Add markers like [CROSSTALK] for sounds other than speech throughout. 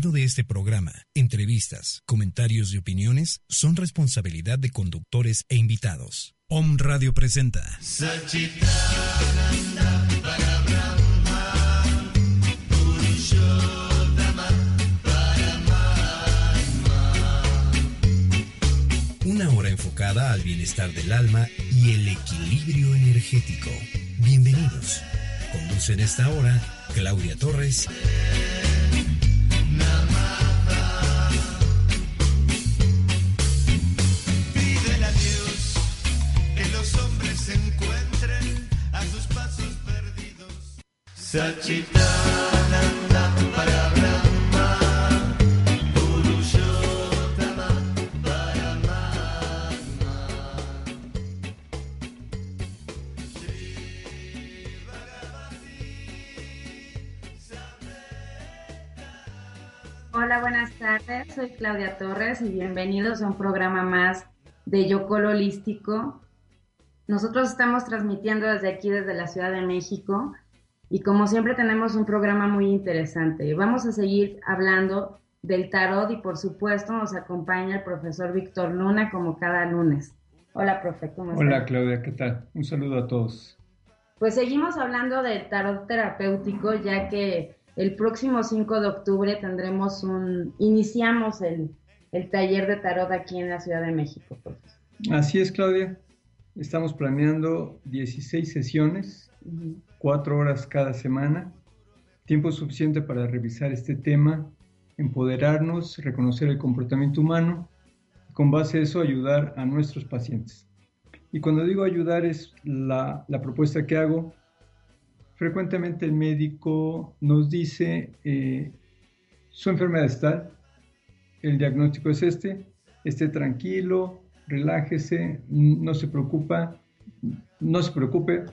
de este programa, entrevistas, comentarios y opiniones son responsabilidad de conductores e invitados. Om Radio presenta. Una hora enfocada al bienestar del alma y el equilibrio energético. Bienvenidos. Conduce en esta hora Claudia Torres. Hola, buenas tardes. Soy Claudia Torres y bienvenidos a un programa más de Yocolo Holístico. Nosotros estamos transmitiendo desde aquí, desde la Ciudad de México, y como siempre tenemos un programa muy interesante. Vamos a seguir hablando del tarot y por supuesto nos acompaña el profesor Víctor Luna como cada lunes. Hola, profe, ¿cómo estás? Hola Claudia, ¿qué tal? Un saludo a todos. Pues seguimos hablando del tarot terapéutico, ya que el próximo 5 de octubre tendremos un, iniciamos el, el taller de tarot aquí en la Ciudad de México. Así es Claudia, estamos planeando 16 sesiones, Ujú. Cuatro horas cada semana, tiempo suficiente para revisar este tema, empoderarnos, reconocer el comportamiento humano y con base a eso ayudar a nuestros pacientes. Y cuando digo ayudar es la, propuesta que hago. Frecuentemente el médico nos dice, eh, su enfermedad es tal, el diagnóstico es este, esté tranquilo, relájese, no se preocupa, no se preocupe.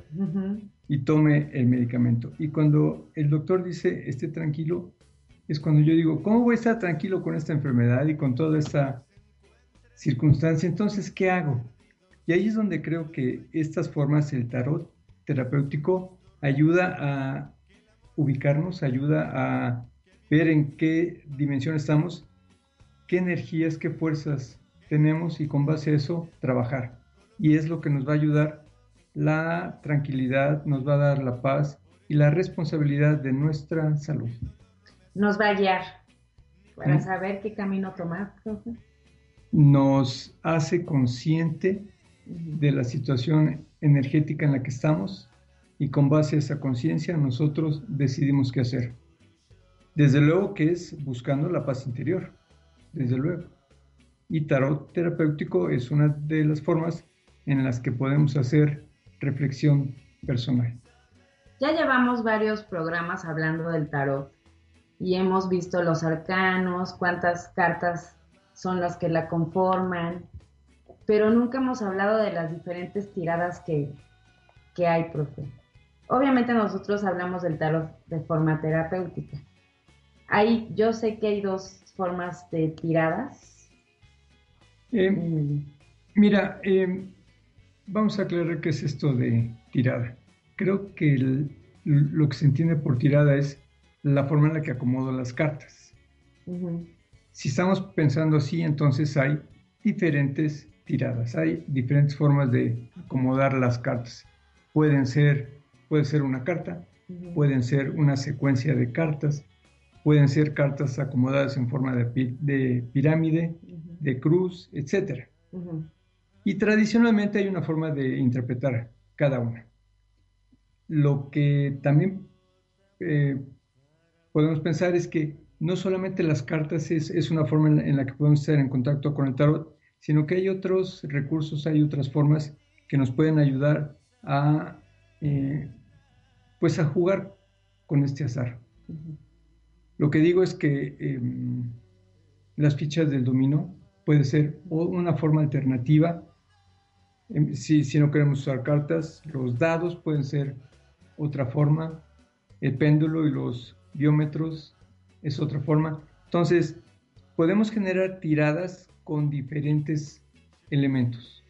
Y tome el medicamento. Y cuando el doctor dice esté tranquilo, es cuando yo digo, ¿cómo voy a estar tranquilo con esta enfermedad y con toda esta circunstancia? Entonces, ¿qué hago? Y ahí es donde creo que estas formas, el tarot terapéutico, ayuda a ubicarnos, ayuda a ver en qué dimensión estamos, qué energías, qué fuerzas tenemos y con base a eso trabajar. Y es lo que nos va a ayudar la tranquilidad, nos va a dar la paz y la responsabilidad de nuestra salud. Nos va a guiar para Mm. saber qué camino tomar, profe. Nos hace consciente de la situación energética en la que estamos y con base a esa conciencia nosotros decidimos qué hacer. Desde luego que es buscando la paz interior, desde luego. Y tarot terapéutico es una de las formas en las que podemos hacer reflexión personal. Ya llevamos varios programas hablando del tarot y hemos visto los arcanos, cuántas cartas son las que la conforman, pero nunca hemos hablado de las diferentes tiradas que, que hay, profe. Obviamente nosotros hablamos del tarot de forma terapéutica. Hay, yo sé que hay dos formas de tiradas. Eh, Mm, Mira, eh, vamos a aclarar qué es esto de tirada. Creo que el- lo que se entiende por tirada es la forma en la que acomodo las cartas. Si estamos pensando así, entonces hay diferentes tiradas, hay diferentes formas de acomodar las cartas. Pueden ser, puede ser una carta, pueden ser una secuencia de cartas, pueden ser cartas acomodadas en forma de, pi- de pirámide, de cruz, ujú. Y tradicionalmente hay una forma de interpretar cada una. Lo que también eh, podemos pensar es que no solamente las cartas es, es una forma en la, en la que podemos estar en contacto con el tarot, sino que hay otros recursos, hay otras formas que nos pueden ayudar a, eh, pues a jugar con este azar. Lo que digo es que em, las fichas del dominó puede ser una forma alternativa. Em, Si, si no queremos usar cartas, los dados pueden ser otra forma. El péndulo y los biómetros es otra forma. Entonces, podemos generar tiradas con diferentes elementos.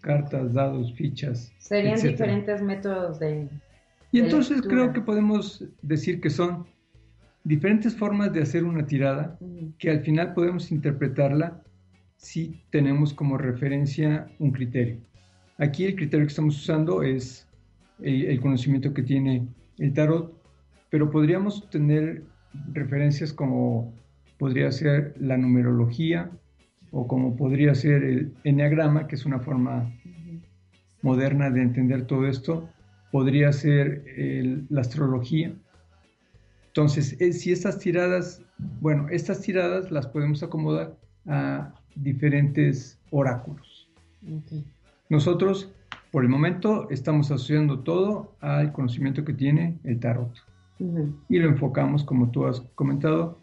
Cartas, dados, fichas. Serían etcétera. diferentes métodos de... Y de entonces lectura. creo que podemos decir que son diferentes formas de hacer una tirada que al final podemos interpretarla si tenemos como referencia un criterio. Aquí el criterio que estamos usando es el, el conocimiento que tiene el tarot, pero podríamos tener referencias como podría ser la numerología o como podría ser el enneagrama, que es una forma moderna de entender todo esto, podría ser el- la astrología. Entonces, eh, si estas tiradas, bueno, estas tiradas las podemos acomodar a diferentes oráculos. Nosotros, por el momento, estamos asociando todo al conocimiento que tiene el tarot y lo enfocamos, como tú has comentado,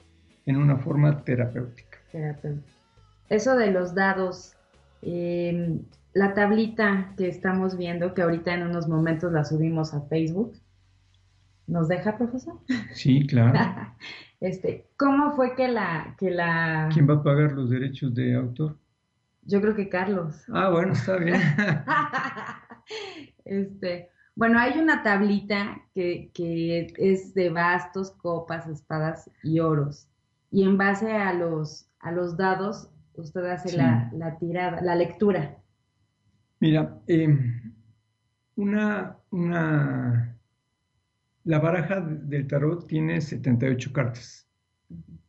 en una forma terapéutica. Terapeuta. Eso de los dados, eh, la tablita que estamos viendo, que ahorita en unos momentos la subimos a Facebook, ¿nos deja, profesor? Sí, claro. [LAUGHS] Este, ¿cómo fue que la, que la, ¿Quién va a pagar los derechos de autor? Yo creo que Carlos. Ah, bueno, está bien. [LAUGHS] Este, bueno, hay una tablita que, que es de bastos, copas, espadas y oros. Y en base a los, a los dados, usted hace Sí. la, la tirada, la lectura. Mira, eh, una, una, la baraja del tarot tiene 78 cartas,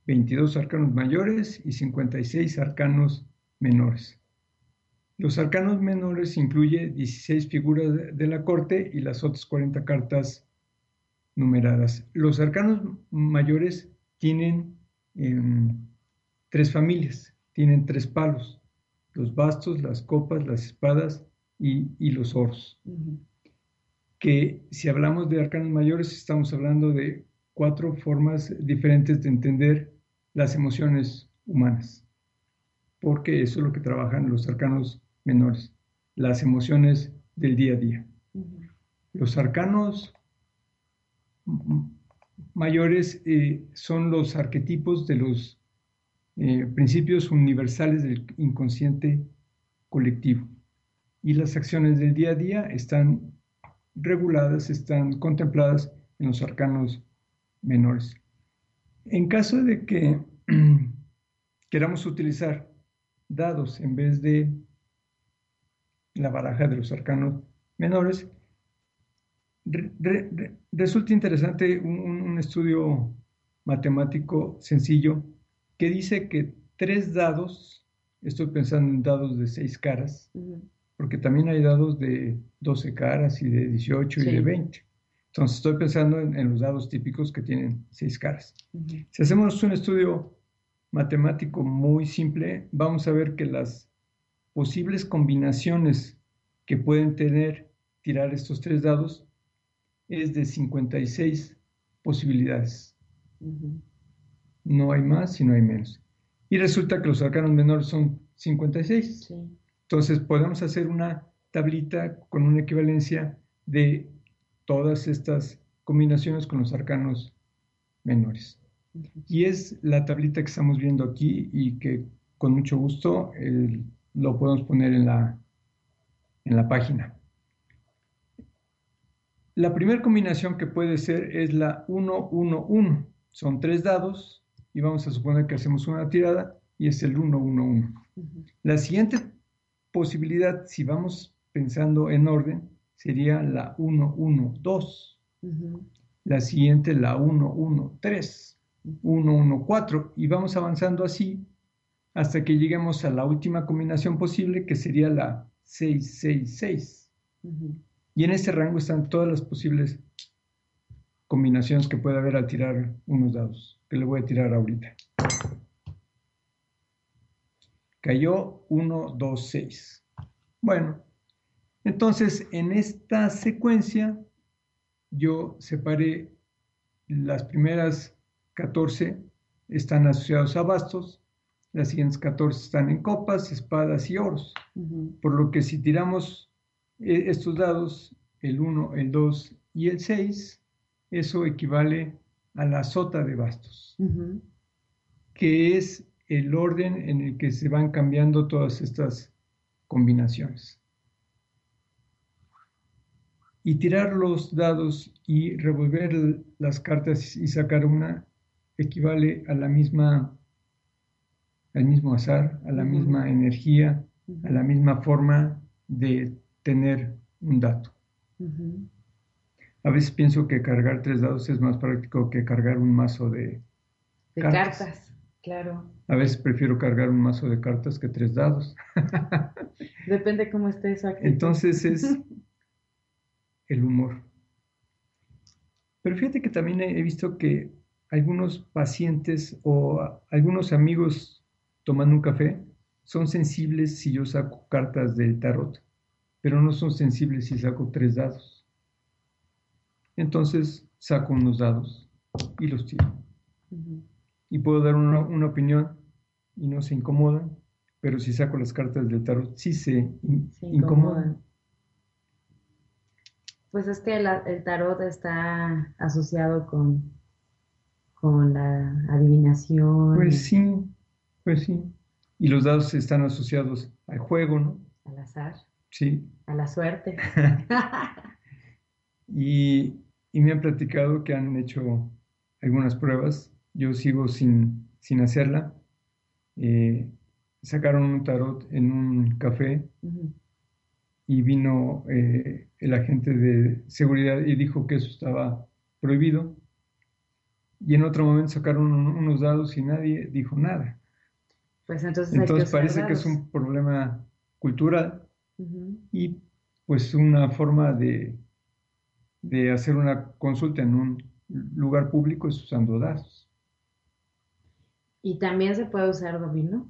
22 arcanos mayores y 56 arcanos menores. Los arcanos menores incluye 16 figuras de, la corte y las otras 40 cartas numeradas. Los arcanos mayores tienen em, tres familias, tienen tres palos, los bastos, las copas, las espadas y, y los oros. Que si hablamos de arcanos mayores, estamos hablando de cuatro formas diferentes de entender las emociones humanas, porque eso es lo que trabajan los arcanos menores, las emociones del día a día. Los arcanos mayores eh, son los arquetipos de los eh, principios universales del inconsciente colectivo. Y las acciones del día a día están reguladas, están contempladas en los arcanos menores. En caso de que [CLEARS THROAT] queramos utilizar dados en vez de la baraja de los arcanos menores, re- re- re- resulta interesante un, estudio matemático sencillo que dice que tres dados, estoy pensando en dados de seis caras, porque también hay dados de 12 caras y de 18 y de 20. Entonces estoy pensando en, en los dados típicos que tienen seis caras. Si hacemos un estudio matemático muy simple, vamos a ver que las posibles combinaciones que pueden tener tirar estos tres dados es de 56 posibilidades. No hay más y no hay menos. Y resulta que los arcanos menores son 56. Sí. Entonces podemos hacer una tablita con una equivalencia de todas estas combinaciones con los arcanos menores. Y es la tablita que estamos viendo aquí y que con mucho gusto eh, lo podemos poner en la, en la página. La primera combinación que puede ser es la 1-1-1. Son tres dados y vamos a suponer que hacemos una tirada y es el 1-1-1. Ujú. La siguiente posibilidad, si vamos pensando en orden, sería la 1-1-2. Ujú. La siguiente, la 1-1-3. 1-1-4 y vamos avanzando así hasta que lleguemos a la última combinación posible que sería la 6-6-6. Ujú. Y en este rango están todas las posibles combinaciones que puede haber al tirar unos dados, que le voy a tirar ahorita. Cayó 1, 2, 6. Bueno, entonces en esta secuencia yo separé las primeras 14 están asociados a bastos, las siguientes 14 están en copas, espadas y oros. Por lo que si tiramos eh, estos dados, el 1, el 2 y el 6, eso equivale a la sota de bastos, que es el orden en el que se van cambiando todas estas combinaciones. Y tirar los dados y revolver las cartas y sacar una equivale a la misma, al mismo azar, a la misma energía, a la misma forma de tener un dato. A veces pienso que cargar tres dados es más práctico que cargar un mazo de... De Cartas. cartas. claro. A veces prefiero cargar un mazo de cartas que tres dados. [LAUGHS] Depende cómo esté actitud. Entonces es [LAUGHS] el humor. Pero fíjate que también he visto que algunos pacientes o algunos amigos tomando un café son sensibles si yo saco cartas del tarot, pero no son sensibles si saco tres dados. Entonces saco unos dados y los tiro. Y puedo dar una, una opinión y no se incomodan, pero si saco las cartas del tarot sí se in- Se incomodan. incomodan. Pues es que el tarot está asociado con, con la adivinación, Pues sí, pues sí. Y los dados están asociados al juego, ¿no? al azar, Sí. a la suerte. [LAUGHS] Y, y me han platicado que han hecho algunas pruebas. Yo sigo sin, sin hacerla. Eh, sacaron un tarot en un café y vino eh, el agente de seguridad y dijo que eso estaba prohibido. Y en otro momento sacaron un- unos dados y nadie dijo nada. Pues entonces, Entonces usar parece que es un problema cultural Ujú. y pues una forma de, de hacer una consulta en un lugar público es usando dados. Y también se puede usar dominó.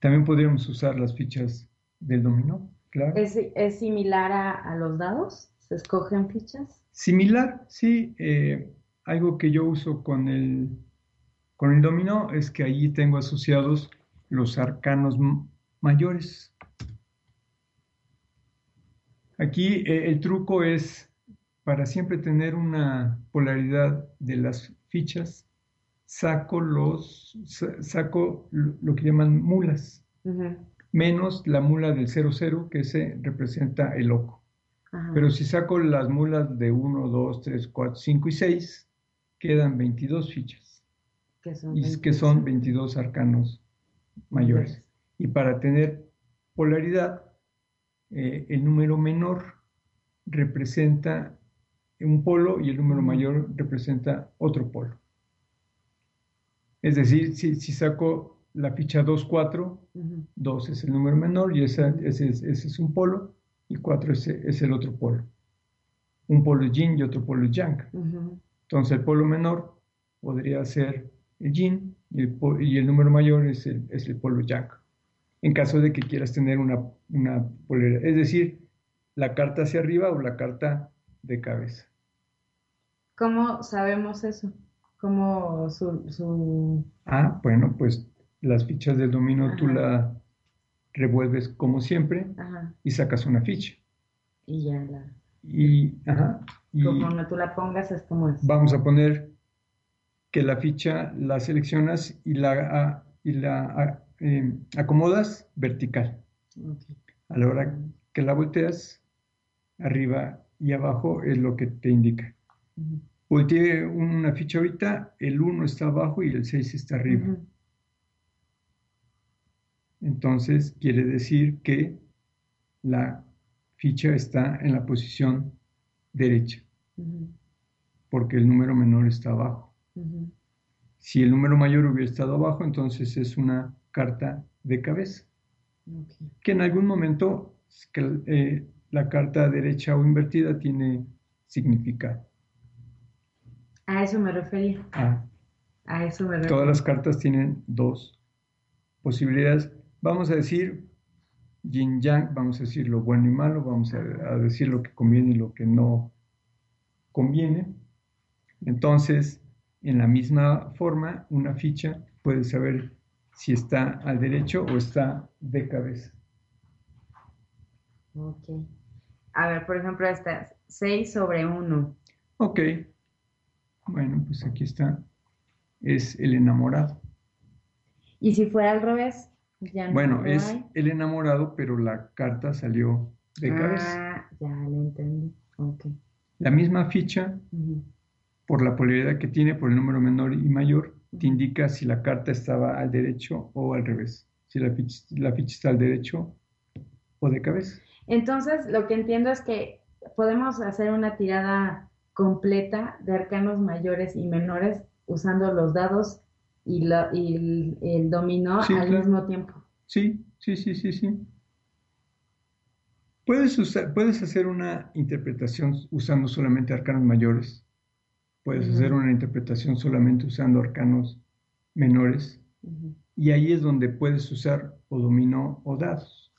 También podríamos usar las fichas del dominó, claro. ¿Es, es similar a, a los dados? ¿Se escogen fichas? Similar, sí. eh, algo que yo uso con el, con el dominó es que allí tengo asociados los arcanos mayores. Aquí eh, el truco es para siempre tener una polaridad de las fichas, saco los sa- saco lo que llaman mulas, Ujú. menos la mula del 00 que se representa el loco. Pero si saco las mulas de 1, 2, 3, 4, 5 y 6, quedan 22 fichas. que son Y es que son 22. 22 arcanos mayores. Y para tener polaridad, eh, el número menor representa un polo y el número mayor representa otro polo. Es decir, si, si saco la ficha 2, 4, Ujú. 2 es el número menor y esa- ese, es, ese es un polo y 4 es, es el otro polo. Un polo es yin y otro polo es yang. Entonces el polo menor podría ser el yin y el, po- y el número mayor es el, es el polo yang. En caso de que quieras tener una, una polaridad, es decir, la carta hacia arriba o la carta de cabeza. ¿Cómo sabemos eso? ¿Cómo su, su... Ah, bueno, pues las fichas del dominio tú la revuelves como siempre Ajá, y sacas una ficha. y ya la... Y, ajá, y Conforme tú la pongas es como es. vamos a poner que la ficha la seleccionas y la, a- y la a- eh, acomodas vertical. A la hora que la volteas, arriba y abajo es lo que te indica. Ujú. Volteé una ficha ahorita, el 1 está abajo y el 6 está arriba. Entonces quiere decir que la ficha está en la posición derecha, porque el número menor está abajo. Si el número mayor hubiera estado abajo, entonces es una carta de cabeza, que en algún momento que, eh, la carta derecha o invertida tiene significado. A eso me refería. Ah, A eso me refería. todas las cartas tienen dos posibilidades. Vamos a decir yin yang, vamos a decir lo bueno y malo, vamos a, a decir lo que conviene y lo que no conviene. Entonces, en la misma forma, una ficha puede saber si está al derecho o está de cabeza. Ok. A ver, por ejemplo, esta 6 sobre 1. Ok, bueno, pues aquí está, es el enamorado. Y si fuera al revés, ya no, Bueno, no es hay. el enamorado, pero la carta salió de cabeza. Ah, ya lo entendí. Ok. La misma ficha, por la polaridad que tiene, por el número menor y mayor, te indica si la carta estaba al derecho o al revés, si la ficha, la ficha está al derecho o de cabeza. Entonces, lo que entiendo es que podemos hacer una tirada completa de arcanos mayores y menores usando los dados y, el, el dominó Sí, al claro. mismo tiempo. Sí, sí, sí, sí, sí. Puedes, usar, puedes hacer una interpretación usando solamente arcanos mayores. Puedes hacer una interpretación solamente usando arcanos menores. Y ahí es donde puedes usar o dominó o dados.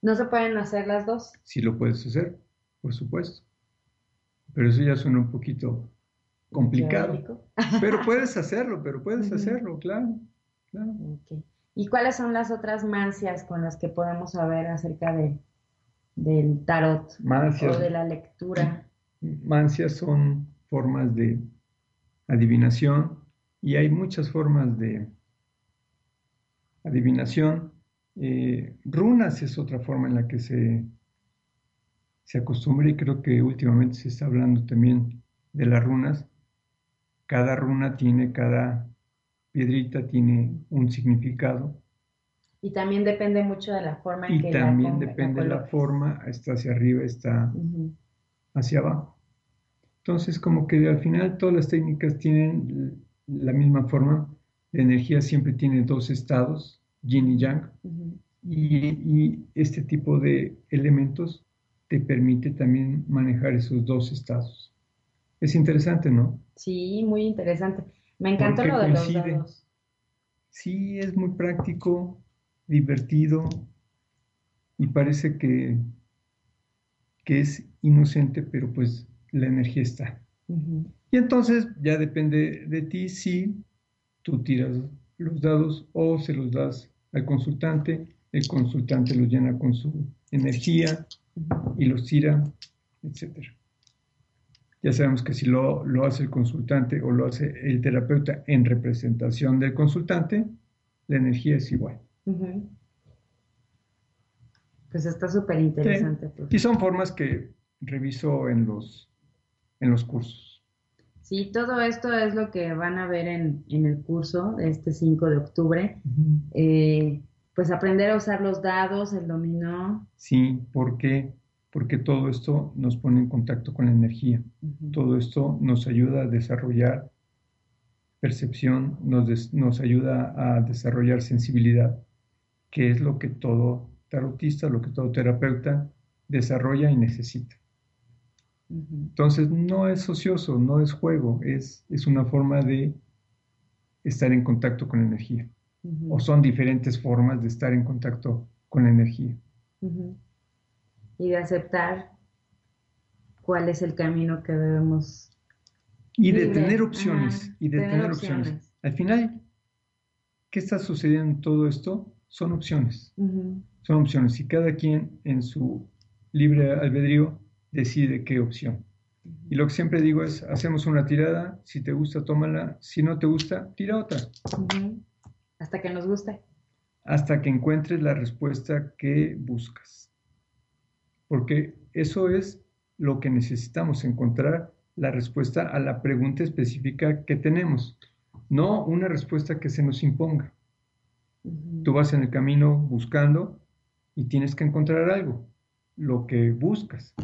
No se pueden hacer las dos. Si lo puedes hacer, por supuesto. Pero eso ya suena un poquito complicado. Teórico. Pero [LAUGHS] puedes hacerlo, pero puedes hacerlo, claro. claro. ¿Y cuáles son las otras mancias con las que podemos saber acerca de, del tarot Mancias, o de la lectura? mancias son formas de adivinación y hay muchas formas de adivinación. Eh, runas es otra forma en la que se, se acostumbra y creo que últimamente se está hablando también de las runas. Cada runa tiene, cada piedrita tiene un significado Y también depende mucho de la forma en y que la también la depende de la forma, está hacia arriba, está hacia abajo. Entonces, como que al final todas las técnicas tienen la misma forma. La energía siempre tiene dos estados, yin y yang, y, y este tipo de elementos te permite también manejar esos dos estados. Es interesante, ¿no? Sí, muy interesante. Me encantó lo de los dados. Sí, es muy práctico, divertido y parece que, que es inocente, pero pues la energía está. Y entonces ya depende de ti si tú tiras los dados o se los das al consultante, el consultante los llena con su energía y los tira, etc. Ya sabemos que si lo, lo hace el consultante o lo hace el terapeuta en representación del consultante, la energía es igual. Pues está súper interesante. Y son formas que reviso en los, en los cursos. Sí, todo esto es lo que van a ver en, en el curso de este 5 de octubre. Eh, pues aprender a usar los dados, el dominó. Sí, ¿por qué? Porque todo esto nos pone en contacto con la energía. Todo esto nos ayuda a desarrollar percepción, nos, des- nos ayuda a desarrollar sensibilidad, que es lo que todo tarotista, lo que todo terapeuta desarrolla y necesita. Entonces, no es ocioso, no es juego, es, es una forma de estar en contacto con la energía. O son diferentes formas de estar en contacto con la energía. Y de aceptar cuál es el camino que debemos. Y de tener opciones, ajá, y de tener tener opciones. opciones. Al final, ¿qué está sucediendo en todo esto? Son opciones, son opciones. Y cada quien en su libre albedrío decide qué opción. Y lo que siempre digo es, hacemos una tirada, si te gusta, tómala, si no te gusta, tira otra. Hasta que nos guste. hasta que encuentres la respuesta que buscas. Porque eso es lo que necesitamos, encontrar la respuesta a la pregunta específica que tenemos, no una respuesta que se nos imponga. Tú vas en el camino buscando y tienes que encontrar algo, lo que buscas.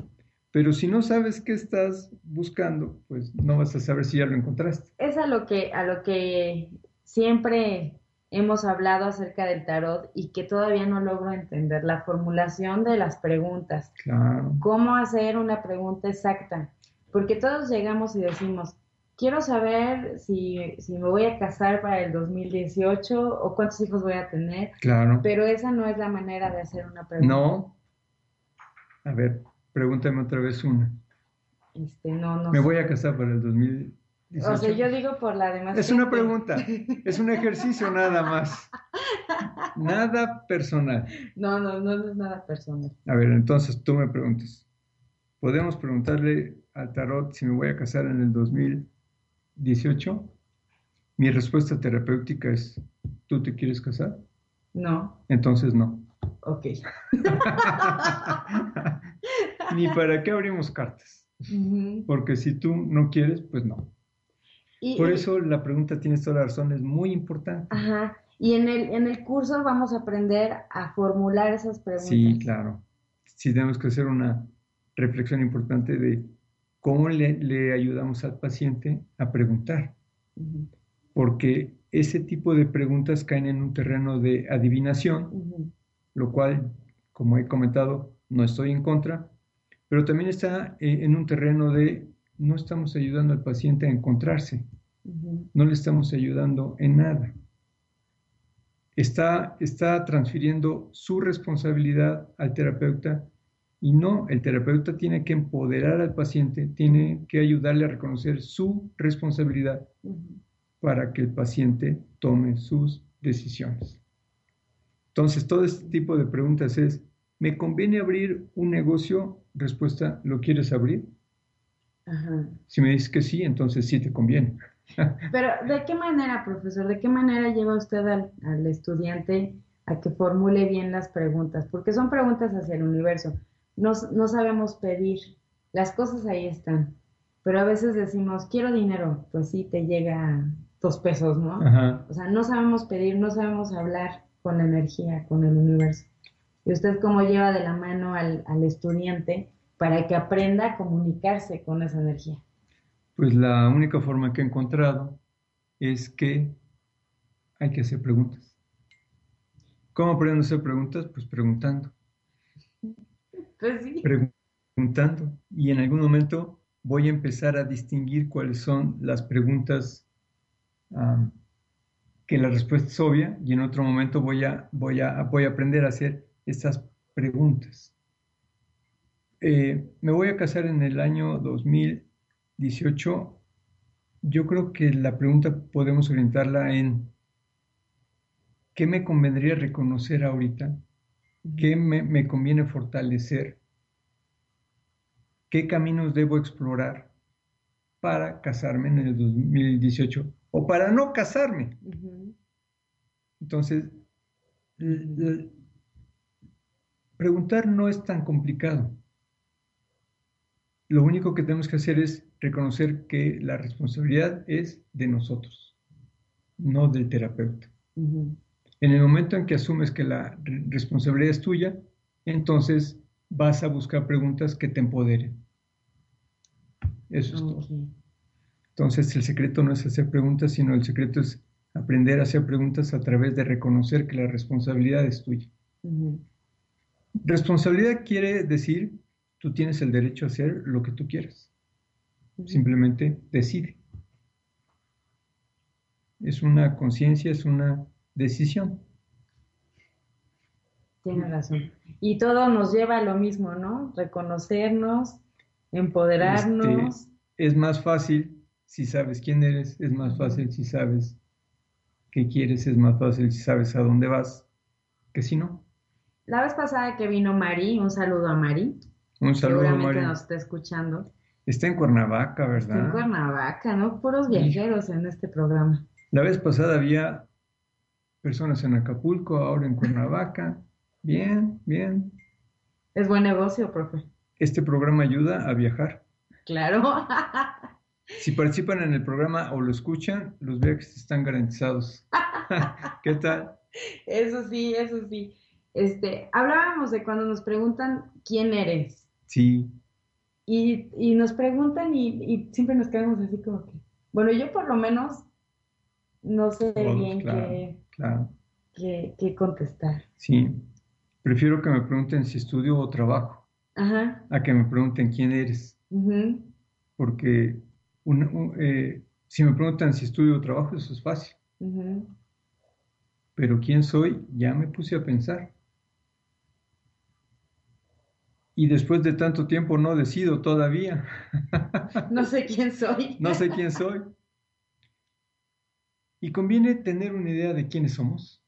Pero si no sabes qué estás buscando, pues no vas a saber si ya lo encontraste. Es a lo que, a lo que siempre hemos hablado acerca del tarot y que todavía no logro entender la formulación de las preguntas. Claro. ¿Cómo hacer una pregunta exacta? Porque todos llegamos y decimos, quiero saber si, si me voy a casar para el 2018 o cuántos hijos voy a tener, Claro. pero esa no es la manera de hacer una pregunta. No. A ver, pregúntame otra vez una. Este, no, no Me sé. voy a casar para el 2018. O sea, yo digo por la demás Es una pregunta, es un ejercicio nada más. Nada personal. No, no, no, no es nada personal. A ver, entonces tú me preguntas. ¿Podemos preguntarle al tarot si me voy a casar en el 2018? Mi respuesta terapéutica es, ¿tú te quieres casar? No, Entonces no. ok. [LAUGHS] Ni para qué abrimos cartas. Porque si tú no quieres, pues no. Y, Por eso la pregunta, tienes toda la razón, es muy importante. Ajá. Y en el, en el curso vamos a aprender a formular esas preguntas. Sí, claro. Sí, tenemos que hacer una reflexión importante de cómo le, le ayudamos al paciente a preguntar, porque ese tipo de preguntas caen en un terreno de adivinación, ujú, lo cual, como he comentado, no estoy en contra, pero también está eh, en un terreno de no estamos ayudando al paciente a encontrarse, no le estamos ayudando en nada. Está, está transfiriendo su responsabilidad al terapeuta y no, el terapeuta tiene que empoderar al paciente, tiene que ayudarle a reconocer su responsabilidad para que el paciente tome sus decisiones. Entonces, todo este tipo de preguntas es, ¿me conviene abrir un negocio? Respuesta, ¿lo quieres abrir? Ajá. Si me dices que sí, entonces sí te conviene. [LAUGHS] Pero, ¿de qué manera, profesor? ¿De qué manera lleva usted al, al estudiante a que formule bien las preguntas? Porque son preguntas hacia el universo. No, no sabemos pedir. Las cosas ahí están. Pero a veces decimos, quiero dinero. Pues sí, te llega dos pesos, ¿no? Ajá. O sea, no sabemos pedir, no sabemos hablar con la energía, con el universo. ¿Y usted cómo lleva de la mano al, al estudiante para que aprenda a comunicarse con esa energía? Pues la única forma que he encontrado es que hay que hacer preguntas. ¿Cómo aprendo a hacer preguntas? Pues preguntando, Pues sí. preguntando. Y en algún momento voy a empezar a distinguir cuáles son las preguntas que la respuesta es obvia y en otro momento voy a, voy a, voy a aprender a hacer estas preguntas. Eh, me voy a casar en el año 2018. Yo creo que la pregunta podemos orientarla en ¿qué me convendría reconocer ahorita? ¿Qué me, me conviene fortalecer? ¿Qué caminos debo explorar para casarme en el 2018 o para no casarme? Entonces, preguntar no es tan complicado. Lo único que tenemos que hacer es reconocer que la responsabilidad es de nosotros, no del terapeuta. En el momento en que asumes que la re- responsabilidad es tuya, entonces vas a buscar preguntas que te empoderen. Eso es todo. Entonces el secreto no es hacer preguntas, sino el secreto es aprender a hacer preguntas a través de reconocer que la responsabilidad es tuya. Responsabilidad quiere decir, tú tienes el derecho a hacer lo que tú quieras. Simplemente decide. Es una conciencia, es una decisión. Tiene razón. Y todo nos lleva a lo mismo, ¿no? Reconocernos, empoderarnos. Este, es más fácil si sabes quién eres, es más fácil si sabes qué quieres, es más fácil si sabes a dónde vas, que si no. La vez pasada que vino Mari, un saludo a Mari, Un saludo, seguramente Mario. nos está escuchando. Está en Cuernavaca, Está en ¿verdad? Cuernavaca, ¿no? Puros viajeros en este programa. La vez pasada había personas en Acapulco, ahora en Cuernavaca. [LAUGHS] Bien, bien. Es buen negocio, profe. Este programa ayuda a viajar. Claro. [LAUGHS] Si participan en el programa o lo escuchan, los viajes están garantizados. [LAUGHS] ¿Qué tal? Eso sí, eso sí. Este, hablábamos de cuando nos preguntan quién eres. Sí, Y, y nos preguntan y, y siempre nos quedamos así como que, bueno, yo por lo menos no sé todos, bien claro, qué, claro. qué, qué contestar. Sí. Prefiero que me pregunten si estudio o trabajo, Ajá. a que me pregunten quién eres. ujú, Porque un- un- eh, si me preguntan si estudio o trabajo, eso es fácil. ujú. Pero quién soy, ya me puse a pensar. Y después de tanto tiempo no decido todavía. [LAUGHS] No sé quién soy. [LAUGHS] No sé quién soy. Y conviene tener una idea de quiénes somos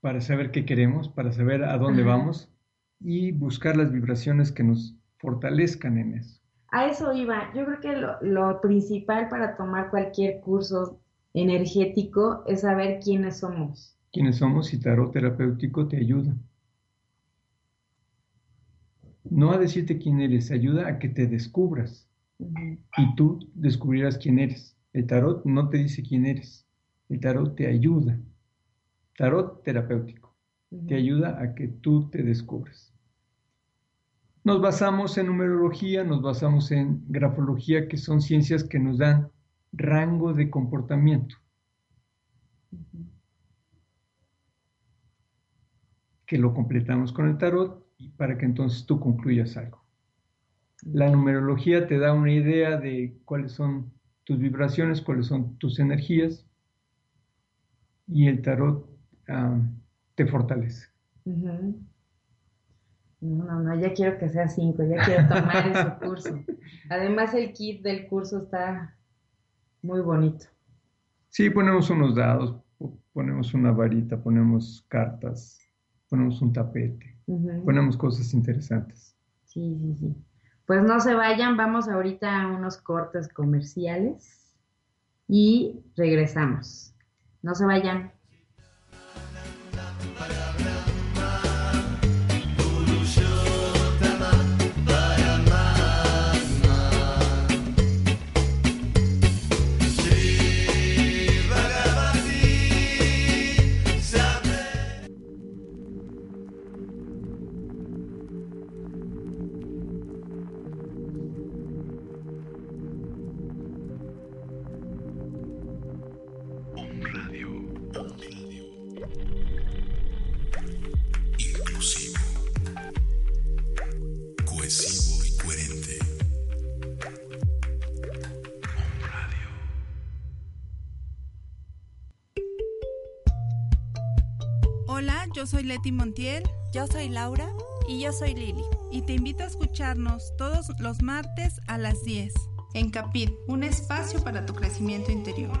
para saber qué queremos, para saber a dónde Ajá. vamos y buscar las vibraciones que nos fortalezcan en eso. A eso iba. Yo creo que lo, lo principal para tomar cualquier curso energético es saber quiénes somos. Quiénes somos y tarot terapéutico te ayuda. No a decirte quién eres, ayuda a que te descubras y tú descubrirás quién eres. El tarot no te dice quién eres. El tarot te ayuda. Tarot terapéutico. Te ayuda a que tú te descubras. Nos basamos en numerología, nos basamos en grafología, que son ciencias que nos dan rango de comportamiento. Que lo completamos con el tarot y para que entonces tú concluyas algo. La numerología te da una idea de cuáles son tus vibraciones, cuáles son tus energías y el tarot te fortalece. No, no, no, ya quiero que sea cinco, ya quiero tomar ese [LAUGHS] curso. Además el kit del curso está muy bonito. Sí, ponemos unos dados, ponemos una varita, ponemos cartas, ponemos un tapete, ponemos cosas interesantes. Sí, sí, sí. Pues no se vayan, vamos ahorita a unos cortes comerciales y regresamos. No se vayan. Soy Leti Montiel. Yo soy Laura. Y yo soy Lili. Y te invito a escucharnos todos los martes a las 10 en Capit, un espacio para tu crecimiento interior.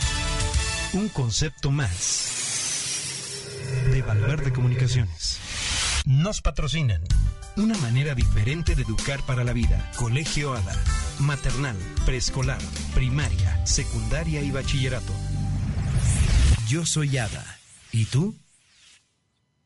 Un concepto más de Valverde Comunicaciones. Nos patrocinan. Una manera diferente de educar para la vida. Colegio ADA. Maternal, preescolar, primaria, secundaria y bachillerato. Yo soy ADA. ¿Y tú?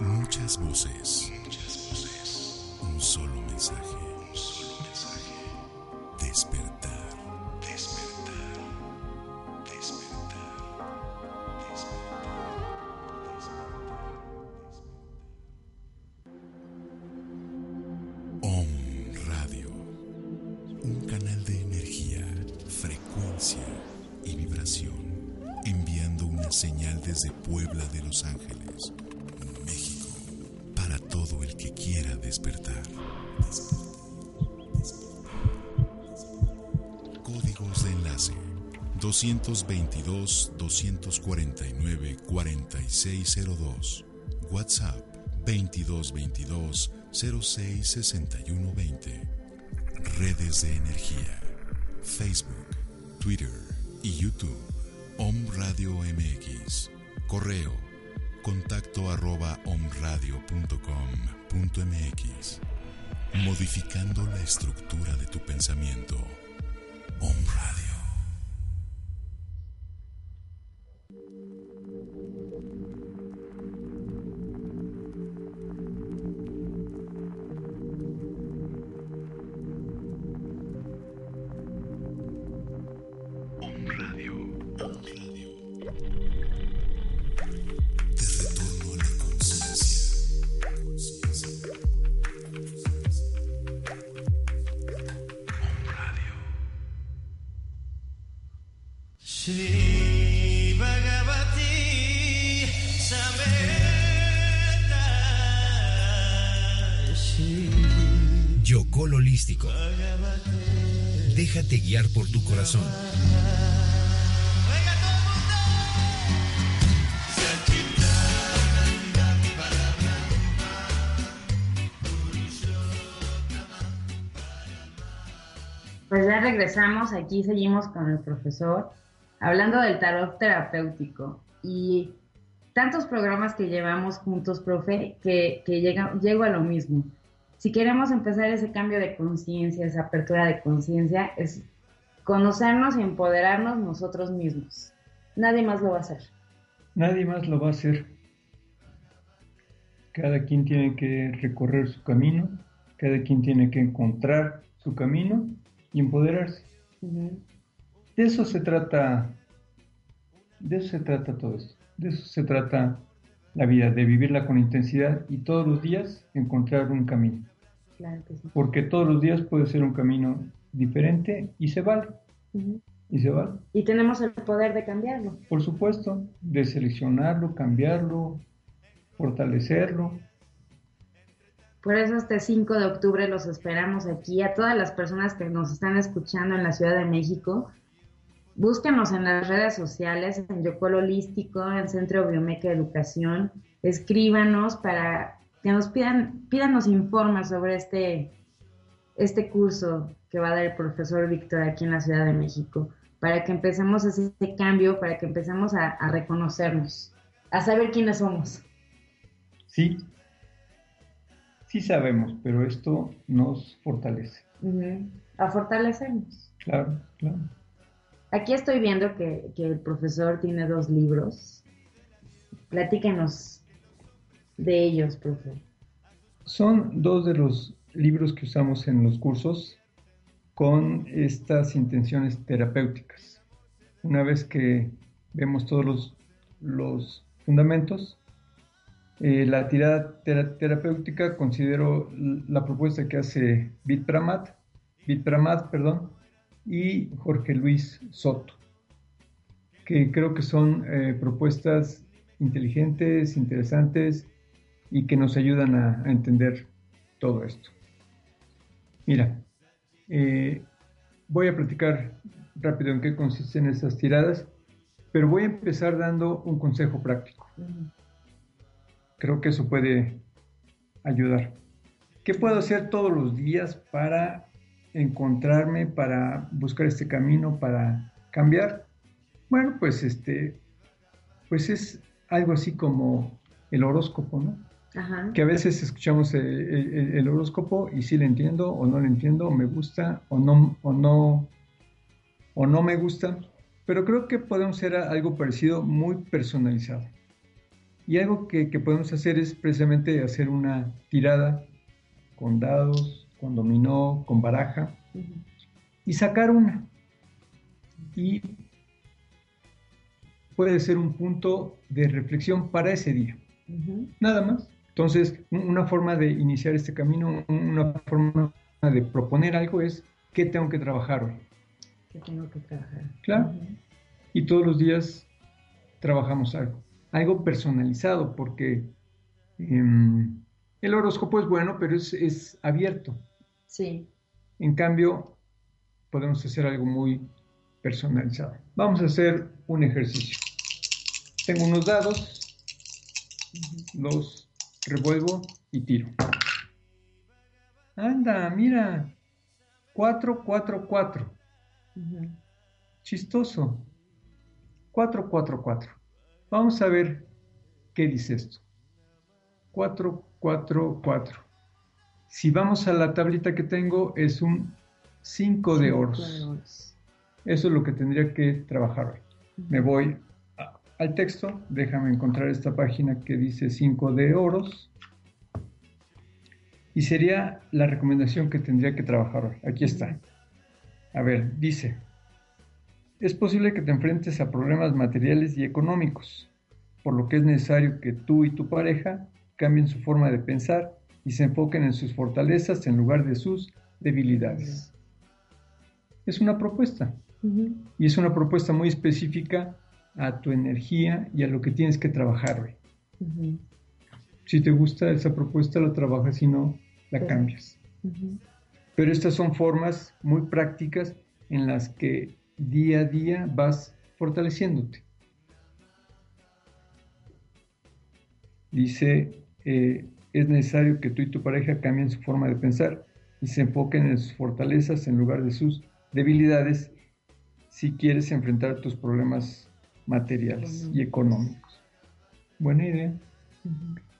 Muchas voces. Muchas voces. Un solo mensaje. Un solo mensaje. Despertar. Despertar. Despertar. Despertar. Om Radio. Un canal de energía, frecuencia y vibración. Enviando una señal desde Puebla de Los Ángeles que quiera despertar. Códigos de enlace 222-249-4602. WhatsApp 2222-066120. Redes de energía. Facebook, Twitter y YouTube. Om Radio MX. Correo contacto arroba omradio.com.mx. Modificando la estructura de tu pensamiento. Pues ya regresamos, aquí seguimos con el profesor hablando del tarot terapéutico y tantos programas que llevamos juntos, profe, que, que llega, llego a lo mismo. Si queremos empezar ese cambio de conciencia, esa apertura de conciencia, es conocernos y empoderarnos nosotros mismos. Nadie más lo va a hacer. Nadie más lo va a hacer. Cada quien tiene que recorrer su camino, cada quien tiene que encontrar su camino y empoderarse. De eso se trata, de eso se trata todo esto. De eso se trata la vida, de vivirla con intensidad y todos los días encontrar un camino. Claro que sí. Porque todos los días puede ser un camino diferente y se vale. Y se vale. Y tenemos el poder de cambiarlo. Por supuesto, de seleccionarlo, cambiarlo, fortalecerlo. Por eso este 5 de octubre los esperamos aquí. A todas las personas que nos están escuchando en la Ciudad de México, búsquenos en las redes sociales, en Yocol Holístico, en Centro Biomeca Educación. Escríbanos para que nos pidan, pídanos informes sobre este, este curso que va a dar el profesor Víctor aquí en la Ciudad de México, para que empecemos ese cambio, para que empecemos a, a reconocernos, a saber quiénes somos. Sí, sí sabemos, pero esto nos fortalece. Ujú. A fortalecernos. Claro, claro. Aquí estoy viendo que, que el profesor tiene dos libros. Platíquenos de ellos, profe. Son dos de los libros que usamos en los cursos con estas intenciones terapéuticas. Una vez que vemos todos los, los fundamentos, eh, la tirada tera- terapéutica considero la propuesta que hace Vitpramat, Vitpramat, perdón, y Jorge Luis Soto, que creo que son eh, propuestas inteligentes, interesantes y que nos ayudan a, entender todo esto. Mira, eh, voy a platicar rápido en qué consisten esas tiradas, pero voy a empezar dando un consejo práctico. Creo que eso puede ayudar. ¿Qué puedo hacer todos los días para encontrarme, para buscar este camino, para cambiar? Bueno, pues este, pues es algo así como el horóscopo, ¿no? Ajá. que a veces escuchamos el, el- el horóscopo y sí le entiendo o no le entiendo, o me gusta o no, o no, o no me gusta, pero creo que podemos hacer algo parecido, muy personalizado. Y algo que, que podemos hacer es precisamente hacer una tirada con dados, con dominó, con baraja, y sacar una. Y puede ser un punto de reflexión para ese día. Nada más. Entonces, un- una forma de iniciar este camino, una forma de proponer algo es qué tengo que trabajar hoy. Que tengo que trabajar. Claro. Y todos los días trabajamos algo. Algo personalizado, porque em, el horóscopo es bueno, pero es, es abierto. Sí. En cambio, podemos hacer algo muy personalizado. Vamos a hacer un ejercicio. Tengo unos dados, los revuelvo y tiro. Anda, mira. 4, 4, 4. Ujú. Chistoso. 444. Vamos a ver qué dice esto. 444. Si vamos a la tablita que tengo, es un 5 de oros. Eso es lo que tendría que trabajar hoy. Me voy a- al texto, déjame encontrar esta página que dice 5 de oros. Y sería la recomendación que tendría que trabajar hoy. Aquí está. A ver, dice, es posible que te enfrentes a problemas materiales y económicos, por lo que es necesario que tú y tu pareja cambien su forma de pensar y se enfoquen en sus fortalezas en lugar de sus debilidades. Es una propuesta y es una propuesta muy específica a tu energía y a lo que tienes que trabajar hoy. Si te gusta esa propuesta, la trabajas, si no, la cambias. Pero estas son formas muy prácticas en las que día a día vas fortaleciéndote. Dice, eh, es necesario que tú y tu pareja cambien su forma de pensar y se enfoquen en sus fortalezas en lugar de sus debilidades si quieres enfrentar tus problemas materiales y económicos. Buena idea.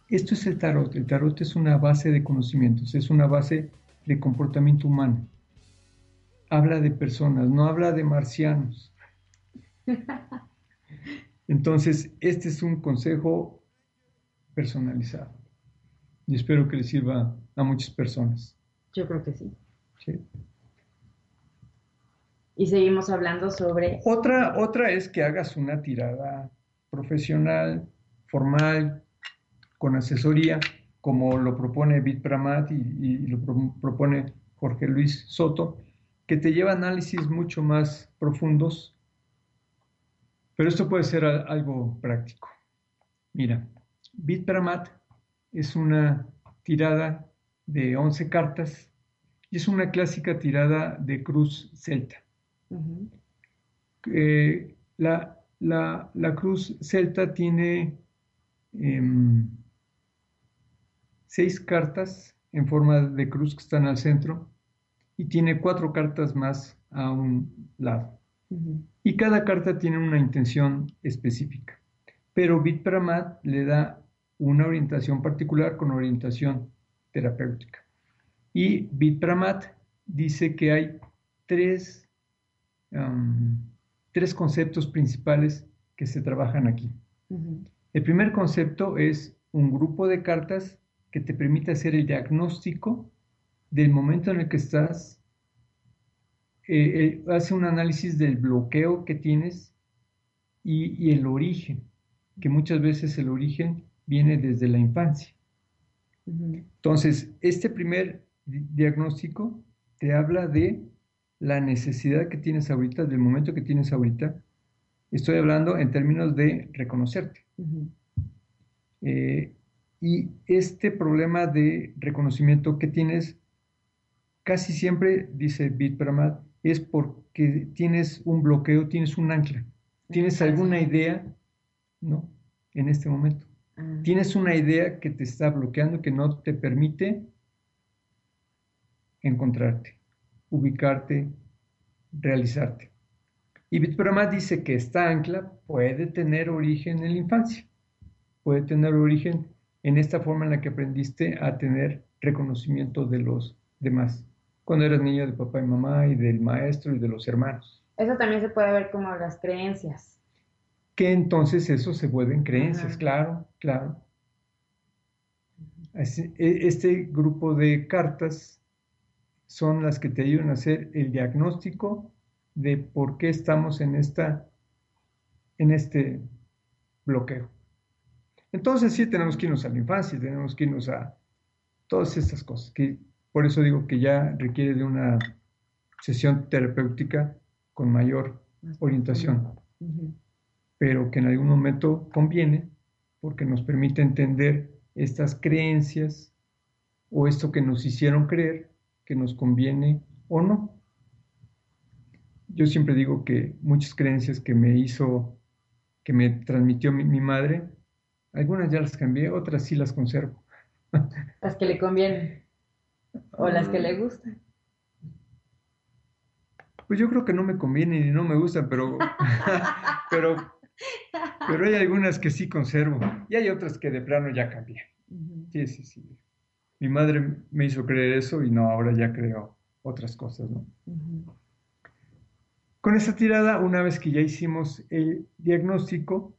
Esto es el tarot. El tarot es una base de conocimientos, es una base de comportamiento humano. Habla de personas, no habla de marcianos. Entonces, este es un consejo personalizado y espero que le sirva a muchas personas. Yo creo que sí. Sí. Y seguimos hablando sobre... Otra, otra es que hagas una tirada profesional, formal, con asesoría, como lo propone Bit Pramat y, y lo pro- propone Jorge Luis Soto, que te lleva a análisis mucho más profundos, pero esto puede ser algo práctico. Mira, Bit Pramat es una tirada de 11 cartas y es una clásica tirada de cruz celta. Eh, la, la- la cruz celta tiene em, seis cartas en forma de cruz que están al centro y tiene cuatro cartas más a un lado. Y cada carta tiene una intención específica. Pero Bitpramat le da una orientación particular con orientación terapéutica. Y Bitpramat dice que hay tres, um, tres conceptos principales que se trabajan aquí. El primer concepto es un grupo de cartas que te permite hacer el diagnóstico del momento en el que estás, eh, eh, hace un análisis del bloqueo que tienes y, y el origen, que muchas veces el origen viene desde la infancia. Entonces, este primer di- diagnóstico te habla de la necesidad que tienes ahorita, del momento que tienes ahorita. Estoy hablando en términos de reconocerte. Eh, y este problema de reconocimiento que tienes, casi siempre, dice Bitpramat, es porque tienes un bloqueo, tienes un ancla, tienes alguna idea, ¿no? En este momento. Tienes una idea que te está bloqueando, que no te permite encontrarte, ubicarte, realizarte. Y Bitpramat dice que esta ancla puede tener origen en la infancia, puede tener origen en esta forma en la que aprendiste a tener reconocimiento de los demás, cuando eras niño de papá y mamá y del maestro y de los hermanos. Eso también se puede ver como las creencias. Que entonces eso se vuelven creencias, Ajá. claro, claro. Así- e- Este grupo de cartas son las que te ayudan a hacer el diagnóstico de por qué estamos en, esta, en este bloqueo. Entonces sí tenemos que irnos a la infancia, tenemos que irnos a todas estas cosas, que por eso digo que ya requiere de una sesión terapéutica con mayor orientación, pero que en algún momento conviene porque nos permite entender estas creencias o esto que nos hicieron creer que nos conviene o no. Yo siempre digo que muchas creencias que me hizo, que me transmitió mi, mi madre, algunas ya las cambié, otras sí las conservo. Las que le convienen. O las que le gustan. Pues yo creo que no me conviene ni no me gustan, pero, [LAUGHS] pero Pero hay algunas que sí conservo y hay otras que de plano ya cambié. Sí, sí, sí. Mi madre me hizo creer eso y no, ahora ya creo otras cosas, ¿no? Con esa tirada, una vez que ya hicimos el diagnóstico,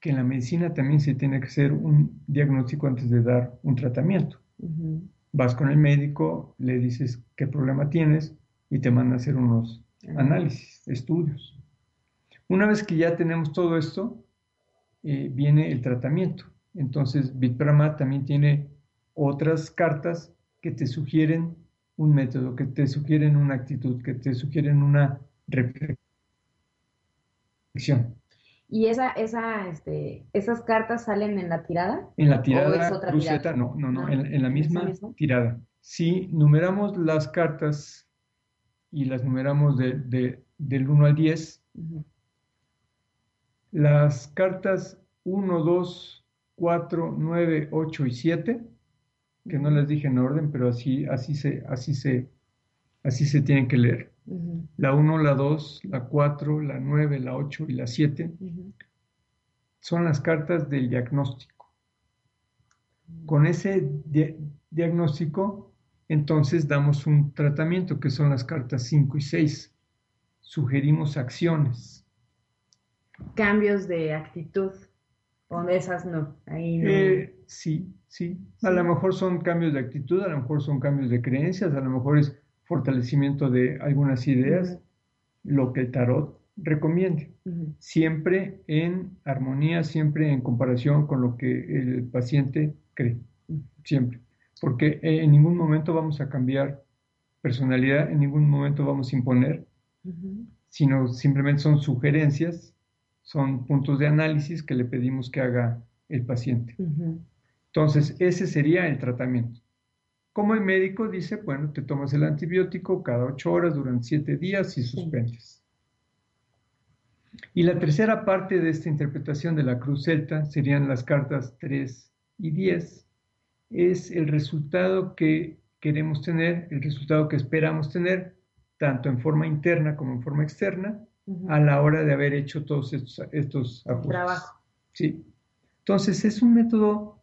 que en la medicina también se tiene que hacer un diagnóstico antes de dar un tratamiento. Vas con el médico, le dices qué problema tienes y te manda a hacer unos análisis, estudios. Una vez que ya tenemos todo esto, eh, viene el tratamiento. Entonces, Bitprama también tiene otras cartas que te sugieren un método, que te sugieren una actitud, que te sugieren una reflexión. ¿Y esa, esa, este, esas cartas salen en la tirada? En la tirada, Rosetta, no, no, no, en, la misma tirada. Si numeramos las cartas y las numeramos de, del 1 al 10, las cartas 1, 2, 4, 9, 8 y 7, que no les dije en orden, pero así, así, se, así, se, así se tienen que leer. La 1, la 2, la 4, la 9, la 8 y la 7 son las cartas del diagnóstico. Con ese diagnóstico, entonces damos un tratamiento, que son las cartas 5 y 6. Sugerimos acciones. Cambios de actitud. O de esas no. Ahí no. Eh, sí, sí. A lo mejor son cambios de actitud, a lo mejor son cambios de creencias, a lo mejor es fortalecimiento de algunas ideas, lo que el tarot recomiende, siempre en armonía, siempre en comparación con lo que el paciente cree, siempre, porque en ningún momento vamos a cambiar personalidad, en ningún momento vamos a imponer, sino simplemente son sugerencias, son puntos de análisis que le pedimos que haga el paciente. Entonces, ese sería el tratamiento. Como el médico dice, bueno, te tomas el antibiótico cada ocho horas durante siete días y suspendes. Y la tercera parte de esta interpretación de la cruz celta serían las cartas 3 y 10. Es el resultado que queremos tener, el resultado que esperamos tener, tanto en forma interna como en forma externa, a la hora de haber hecho todos estos, estos ajustes. Trabajo. Sí. Entonces es un método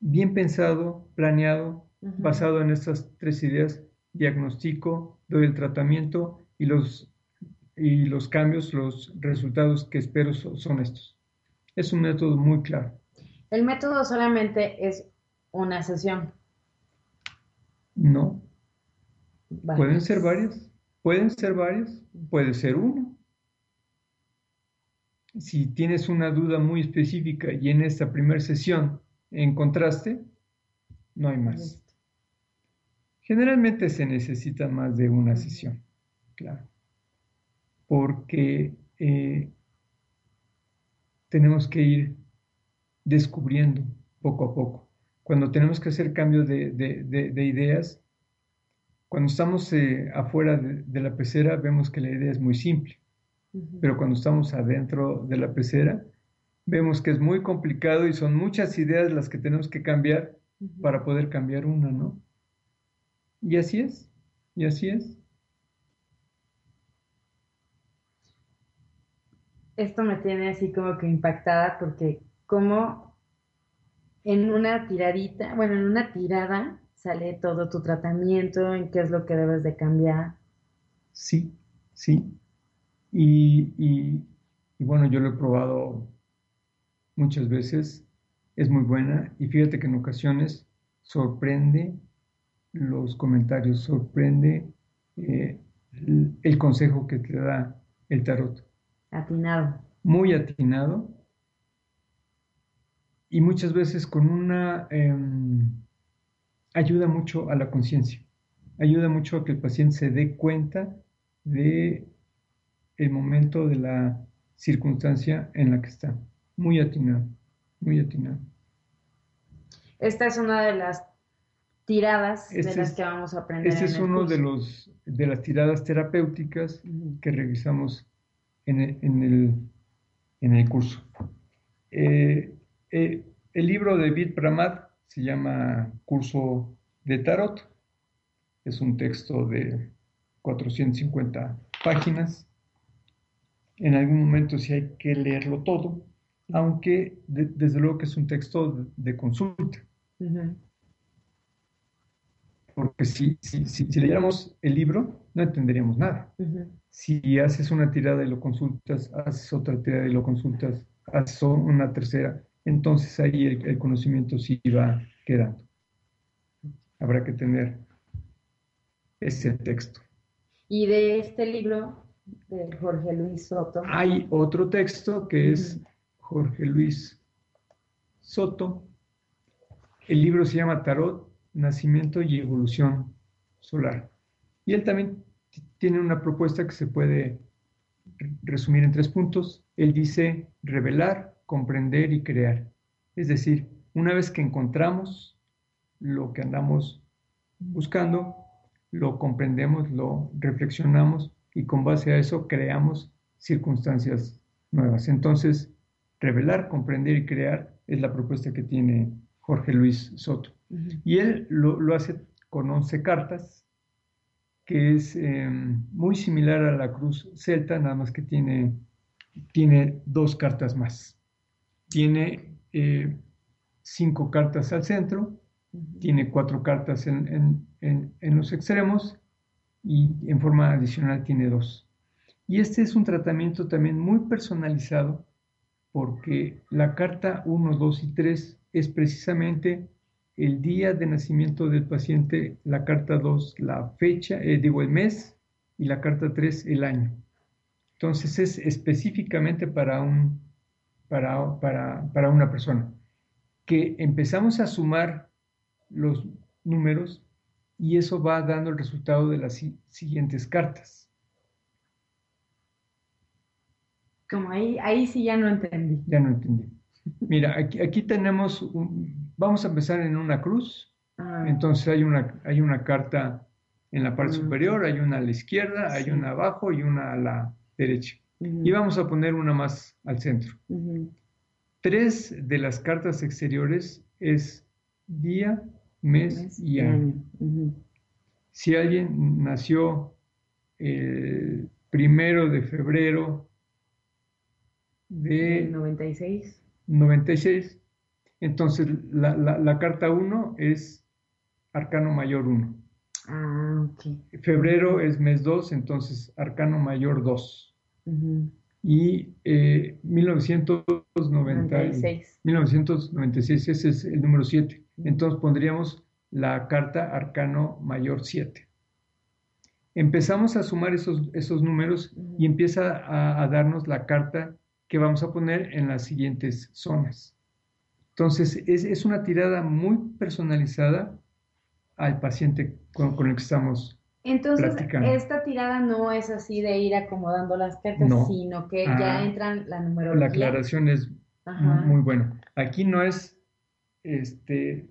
bien pensado, planeado, Basado en estas tres ideas, diagnostico, doy el tratamiento y los, y los cambios, los resultados que espero son, estos. Es un método muy claro. ¿El método solamente es una sesión? No. Pueden ser varias. Pueden ser varias. Puede ser uno. Si tienes una duda muy específica y en esta primera sesión encontraste, no hay más. Generalmente se necesita más de una sesión, claro, porque eh, tenemos que ir descubriendo poco a poco. Cuando tenemos que hacer cambios de, ideas, cuando estamos eh, afuera de, la pecera vemos que la idea es muy simple, pero cuando estamos adentro de la pecera vemos que es muy complicado y son muchas ideas las que tenemos que cambiar para poder cambiar una, ¿no? Y así es, y así es. Esto me tiene así como que impactada porque como en una tiradita, bueno, en una tirada sale todo tu tratamiento, en qué es lo que debes de cambiar. Sí, sí. Y, y, y bueno, yo lo he probado muchas veces, es muy buena y fíjate que en ocasiones sorprende los comentarios, sorprende eh, el, consejo que te da el tarot. Atinado. Muy atinado. Y muchas veces con una... Em, ayuda mucho a la conciencia. Ayuda mucho a que el paciente se dé cuenta de el momento de la circunstancia en la que está. Muy atinado, muy atinado. Esta es una de las tiradas de este las que vamos a aprender. Este es uno de los de las tiradas terapéuticas que revisamos en el, en el, curso. Eh, eh, el libro de Bit Pramad se llama Curso de Tarot. Es un texto de 450 páginas. en algún momento sí hay que leerlo todo, aunque desde luego que es un texto de, de consulta. Porque si, si, si, leyéramos el libro, no entenderíamos nada. Si haces una tirada y lo consultas, haces otra tirada y lo consultas, haces una tercera, entonces ahí el, conocimiento sí va quedando. Habrá que tener ese texto. Y de este libro de Jorge Luis Soto. Hay otro texto que es Jorge Luis Soto. El libro se llama Tarot, Nacimiento y Evolución Solar. Y él también tiene una propuesta que se puede resumir en tres puntos. Él dice revelar, comprender y crear. Es decir, una vez que encontramos lo que andamos buscando, lo comprendemos, lo reflexionamos y con base a eso creamos circunstancias nuevas. Entonces, revelar, comprender y crear es la propuesta que tiene Jorge Luis Soto. Y él lo, hace con 11 cartas, que es em, muy similar a la cruz celta, nada más que tiene, tiene dos cartas más. Tiene eh, cinco cartas al centro, tiene cuatro cartas en, en, los extremos y en forma adicional tiene dos. Y este es un tratamiento también muy personalizado porque la carta 1, 2 y 3 es precisamente el día de nacimiento del paciente, la carta 2, la fecha, eh, digo el mes, y la carta 3, el año. Entonces es específicamente para, un, para, para, para una persona. Que empezamos a sumar los números y eso va dando el resultado de las siguientes cartas. Como ahí, ahí sí ya no entendí. Ya no entendí. Mira, aquí, aquí tenemos, vamos a empezar en una cruz. Ah. Entonces hay una, hay una carta en la parte superior, hay una a la izquierda, hay una abajo y una a la derecha. Y vamos a poner una más al centro. Tres de las cartas exteriores es día, mes, y año. Si alguien nació el primero de febrero de 96. 96, entonces la, la, carta 1 es arcano mayor 1. Ah, Febrero es mes 2, entonces arcano mayor 2. Y eh, 1996. 1996, ese es el número 7. Entonces pondríamos la carta arcano mayor 7. Empezamos a sumar esos, esos números y empieza a, a darnos la carta que vamos a poner en las siguientes zonas. Entonces, es, es una tirada muy personalizada al paciente con, con el que estamos entonces, esta tirada no es así de ir acomodando las cartas, sino que ya ah, entran la numerología. La aclaración es muy, buena. Aquí no es este,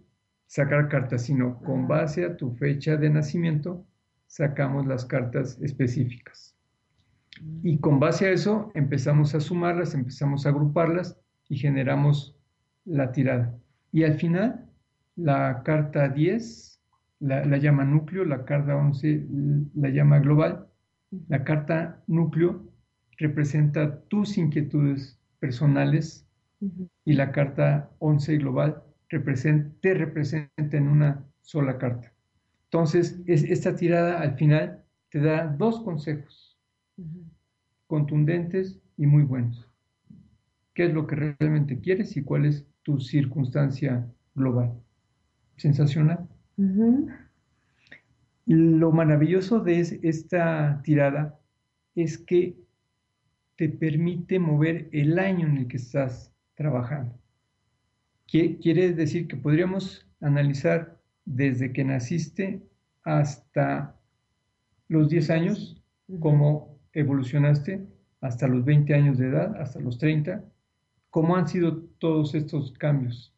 sacar cartas, sino con base a tu fecha de nacimiento, sacamos las cartas específicas. Y con base a eso empezamos a sumarlas, empezamos a agruparlas y generamos la tirada. Y al final, la carta 10 la, llama núcleo, la carta 11 la llama global. La carta núcleo representa tus inquietudes personales y la carta 11 global te representa en una sola carta. Entonces, esta tirada al final te da dos consejos contundentes y muy buenos. ¿Qué es lo que realmente quieres y cuál es tu circunstancia global? Sensacional. Lo maravilloso de esta tirada es que te permite mover el año en el que estás trabajando. Quiere decir que podríamos analizar desde que naciste hasta los 10 años como evolucionaste hasta los 20 años de edad, hasta los 30, ¿cómo han sido todos estos cambios?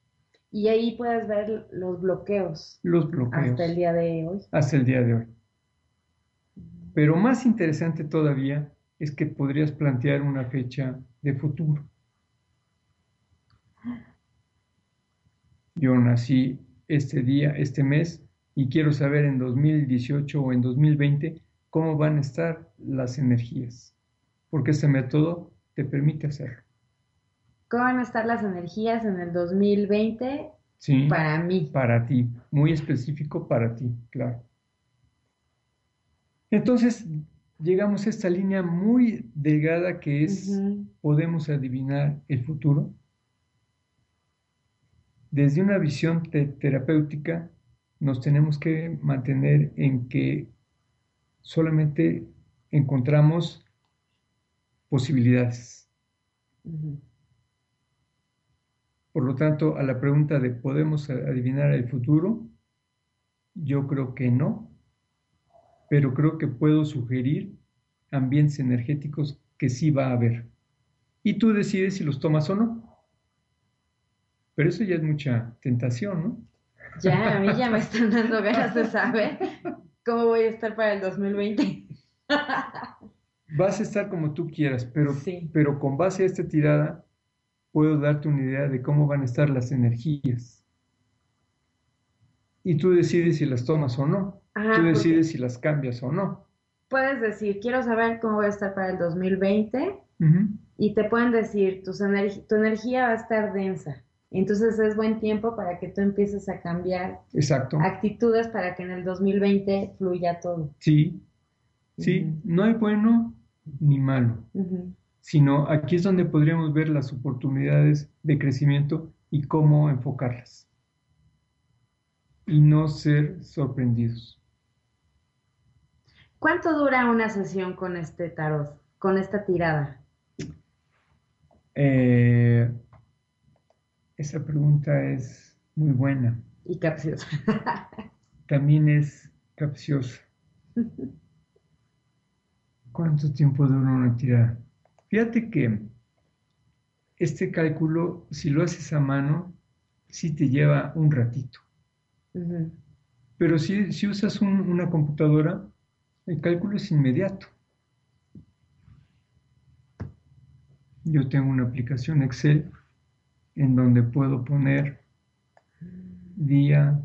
Y ahí puedes ver los bloqueos. Los bloqueos. Hasta el día de hoy. Hasta el día de hoy. Pero más interesante todavía es que podrías plantear una fecha de futuro. Yo nací este día, este mes, y quiero saber en 2018 o en 2020 cómo van a estar las energías. porque este método te permite hacerlo. ¿Cómo van a estar las energías en el 2020? Sí, Para mí. Para ti, muy específico para ti, claro. Entonces, llegamos a esta línea muy delgada que es, podemos adivinar el futuro. Desde una visión te- terapéutica, nos tenemos que mantener en que solamente encontramos posibilidades. Por lo tanto, a la pregunta de ¿podemos adivinar el futuro? Yo creo que no, pero creo que puedo sugerir ambientes energéticos que sí va a haber. Y tú decides si los tomas o no. Pero eso ya es mucha tentación, ¿no? Ya, a mí ya me están dando ganas de saber [LAUGHS] cómo voy a estar para el 2020. Vas a estar como tú quieras, pero, Sí. pero con base a esta tirada puedo darte una idea de cómo van a estar las energías. Y tú decides si las tomas o no. Ajá, tú decides si las cambias o no. Puedes decir, quiero saber cómo voy a estar para el 2020 Ujú. y te pueden decir, tus tu energía va a estar densa. Entonces es buen tiempo para que tú empieces a cambiar Exacto. actitudes para que en el 2020 fluya todo. Sí, sí, no hay bueno ni malo, sino aquí es donde podríamos ver las oportunidades de crecimiento y cómo enfocarlas. Y no ser sorprendidos. ¿Cuánto dura una sesión con este tarot, con esta tirada? Eh, esa pregunta es muy buena. Y capciosa. [LAUGHS] También es capciosa. [LAUGHS] ¿Cuánto tiempo dura una tirada? Fíjate que este cálculo, si lo haces a mano, sí te lleva un ratito. Pero si, si usas un- una computadora, el cálculo es inmediato. Yo tengo una aplicación Excel en donde puedo poner día,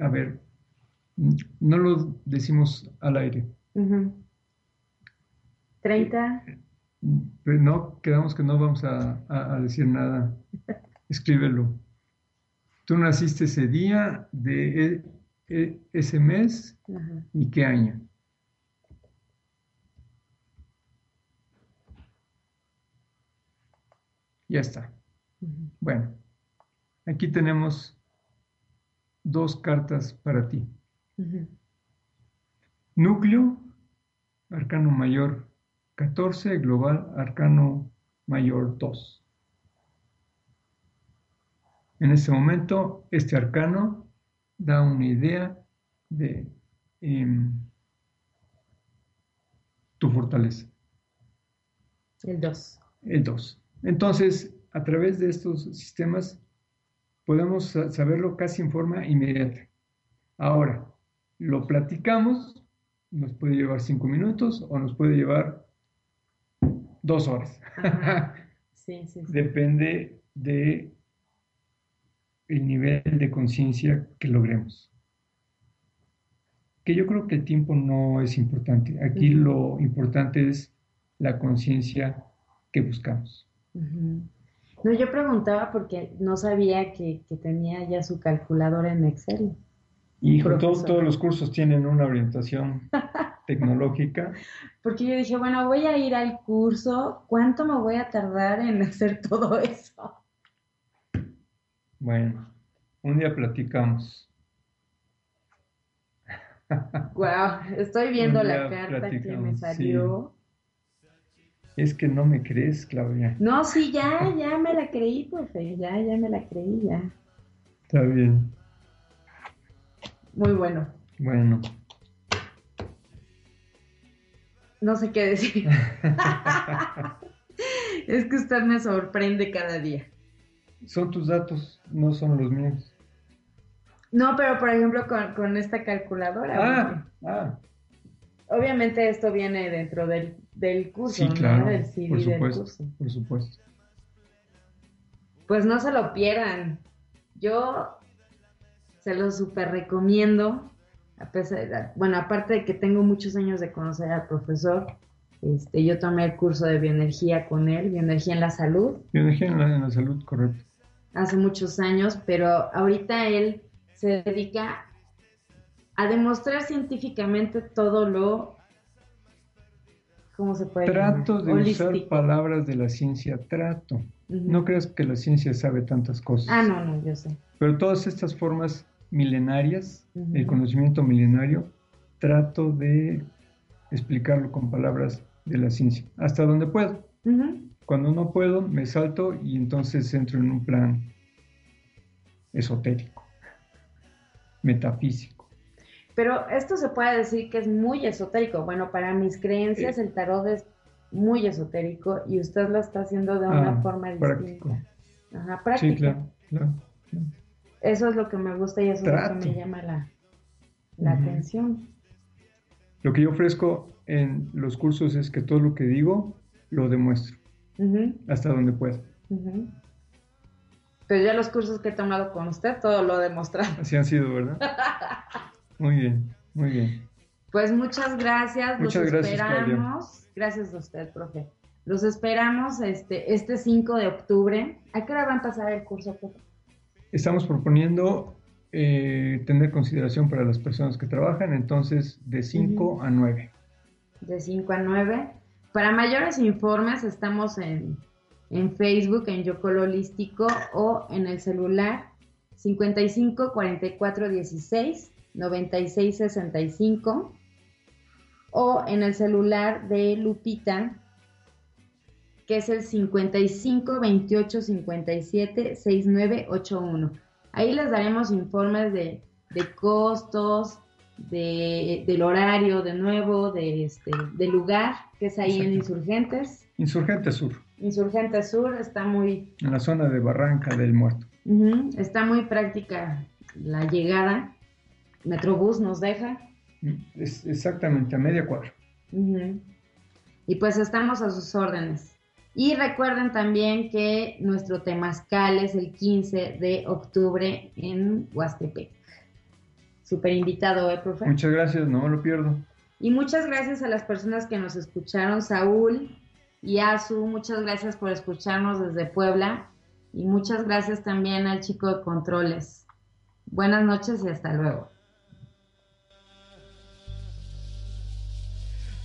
a ver, no lo decimos al aire, Ujú. 30. pero no, quedamos que no vamos a, a- a decir nada, [LAUGHS] escríbelo. Tú naciste ese día de e- e- ese mes y qué año. Ya está. Bueno, aquí tenemos dos cartas para ti. Núcleo, arcano mayor 14, global, arcano mayor 2. En este momento, este arcano da una idea de em, tu fortaleza, El 2. el 2. Entonces, a través de estos sistemas, podemos sa- saberlo casi en forma inmediata. Ahora, lo platicamos, nos puede llevar cinco minutos o nos puede llevar dos horas. Ajá. [LAUGHS] Sí, sí, sí. Depende de el nivel de conciencia que logremos. Que yo creo que el tiempo no es importante. Aquí lo importante es la conciencia que buscamos. No, yo preguntaba porque no sabía que, que tenía ya su calculadora en Excel. Y todos, los cursos tienen una orientación [LAUGHS] tecnológica. Porque yo dije, bueno, voy a ir al curso, ¿cuánto me voy a tardar en hacer todo eso? Bueno, un día platicamos. Wow, estoy viendo la carta que me salió. Es que no me crees, Claudia. No, sí, ya, ya me la creí, profe, ya, ya me la creí, ya. Está bien. Muy bueno. Bueno. No sé qué decir. [LAUGHS] es que usted me sorprende cada día. Son tus datos, no son los míos. No, pero por ejemplo con, con esta calculadora. Ah, ah, Obviamente esto viene dentro del, del curso, sí, ¿no? claro, Del CD por del supuesto, curso. por supuesto. Pues no se lo pierdan. Yo se lo súper recomiendo. A pesar, bueno, aparte de que tengo muchos años de conocer al profesor, Este, yo tomé el curso de bioenergía con él, bioenergía en la salud. Bioenergía en la, en la salud, correcto. Hace muchos años, pero ahorita él se dedica a demostrar científicamente todo lo ¿cómo se puede Trato llamar? de usar palabras de la ciencia, trato. No creas que la ciencia sabe tantas cosas. Ah, no, no, yo sé. Pero todas estas formas milenarias, el conocimiento milenario, trato de explicarlo con palabras de la ciencia, hasta donde puedo. Cuando no puedo, me salto y entonces entro en un plan esotérico, metafísico. Pero esto se puede decir que es muy esotérico. Bueno, para mis creencias el tarot es muy esotérico y usted lo está haciendo de una Ah, forma distinta. práctico. Ajá, práctica. Sí, claro, claro. claro. Eso es lo que me gusta y eso es lo que me llama la, la atención. Lo que yo ofrezco en los cursos es que todo lo que digo lo demuestro, hasta donde puedo. ujú. Pero ya los cursos que he tomado con usted, todo lo he demostrado. Así han sido, ¿verdad? [LAUGHS] Muy bien, muy bien. Pues muchas gracias, Muchas los gracias, Claudia. esperamos. Gracias a usted, profe. Los esperamos este, este 5 de octubre. ¿A qué hora va a empezar el curso, profe? Estamos proponiendo eh, tener consideración para las personas que trabajan, entonces de 5 a 9. De 5 a 9. Para mayores informes estamos en, en Facebook, en Yocolo Holístico o en el celular 55 44 16 96 65 o en el celular de Lupita que es el 55 28 57 69 81. Ahí les daremos informes de, de costos, de, del horario de nuevo, de este, del lugar, que es ahí en. Insurgentes. Insurgente Sur, Insurgentes Sur está muy, en la zona de Barranca del Muerto. está muy práctica la llegada. Metrobús nos deja. Es exactamente a media cuadra. Y pues estamos a sus órdenes. Y recuerden también que nuestro temazcal es el 15 de octubre en Huastepec. Super invitado, ¿eh, profe? Muchas gracias, no me lo pierdo. Y muchas gracias a las personas que nos escucharon, Saúl y Azu, muchas gracias por escucharnos desde Puebla y muchas gracias también al chico de controles. Buenas noches y hasta luego.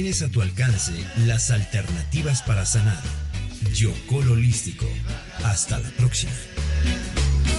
Tienes a tu alcance las alternativas para sanar. Yocol Holístico. Hasta la próxima.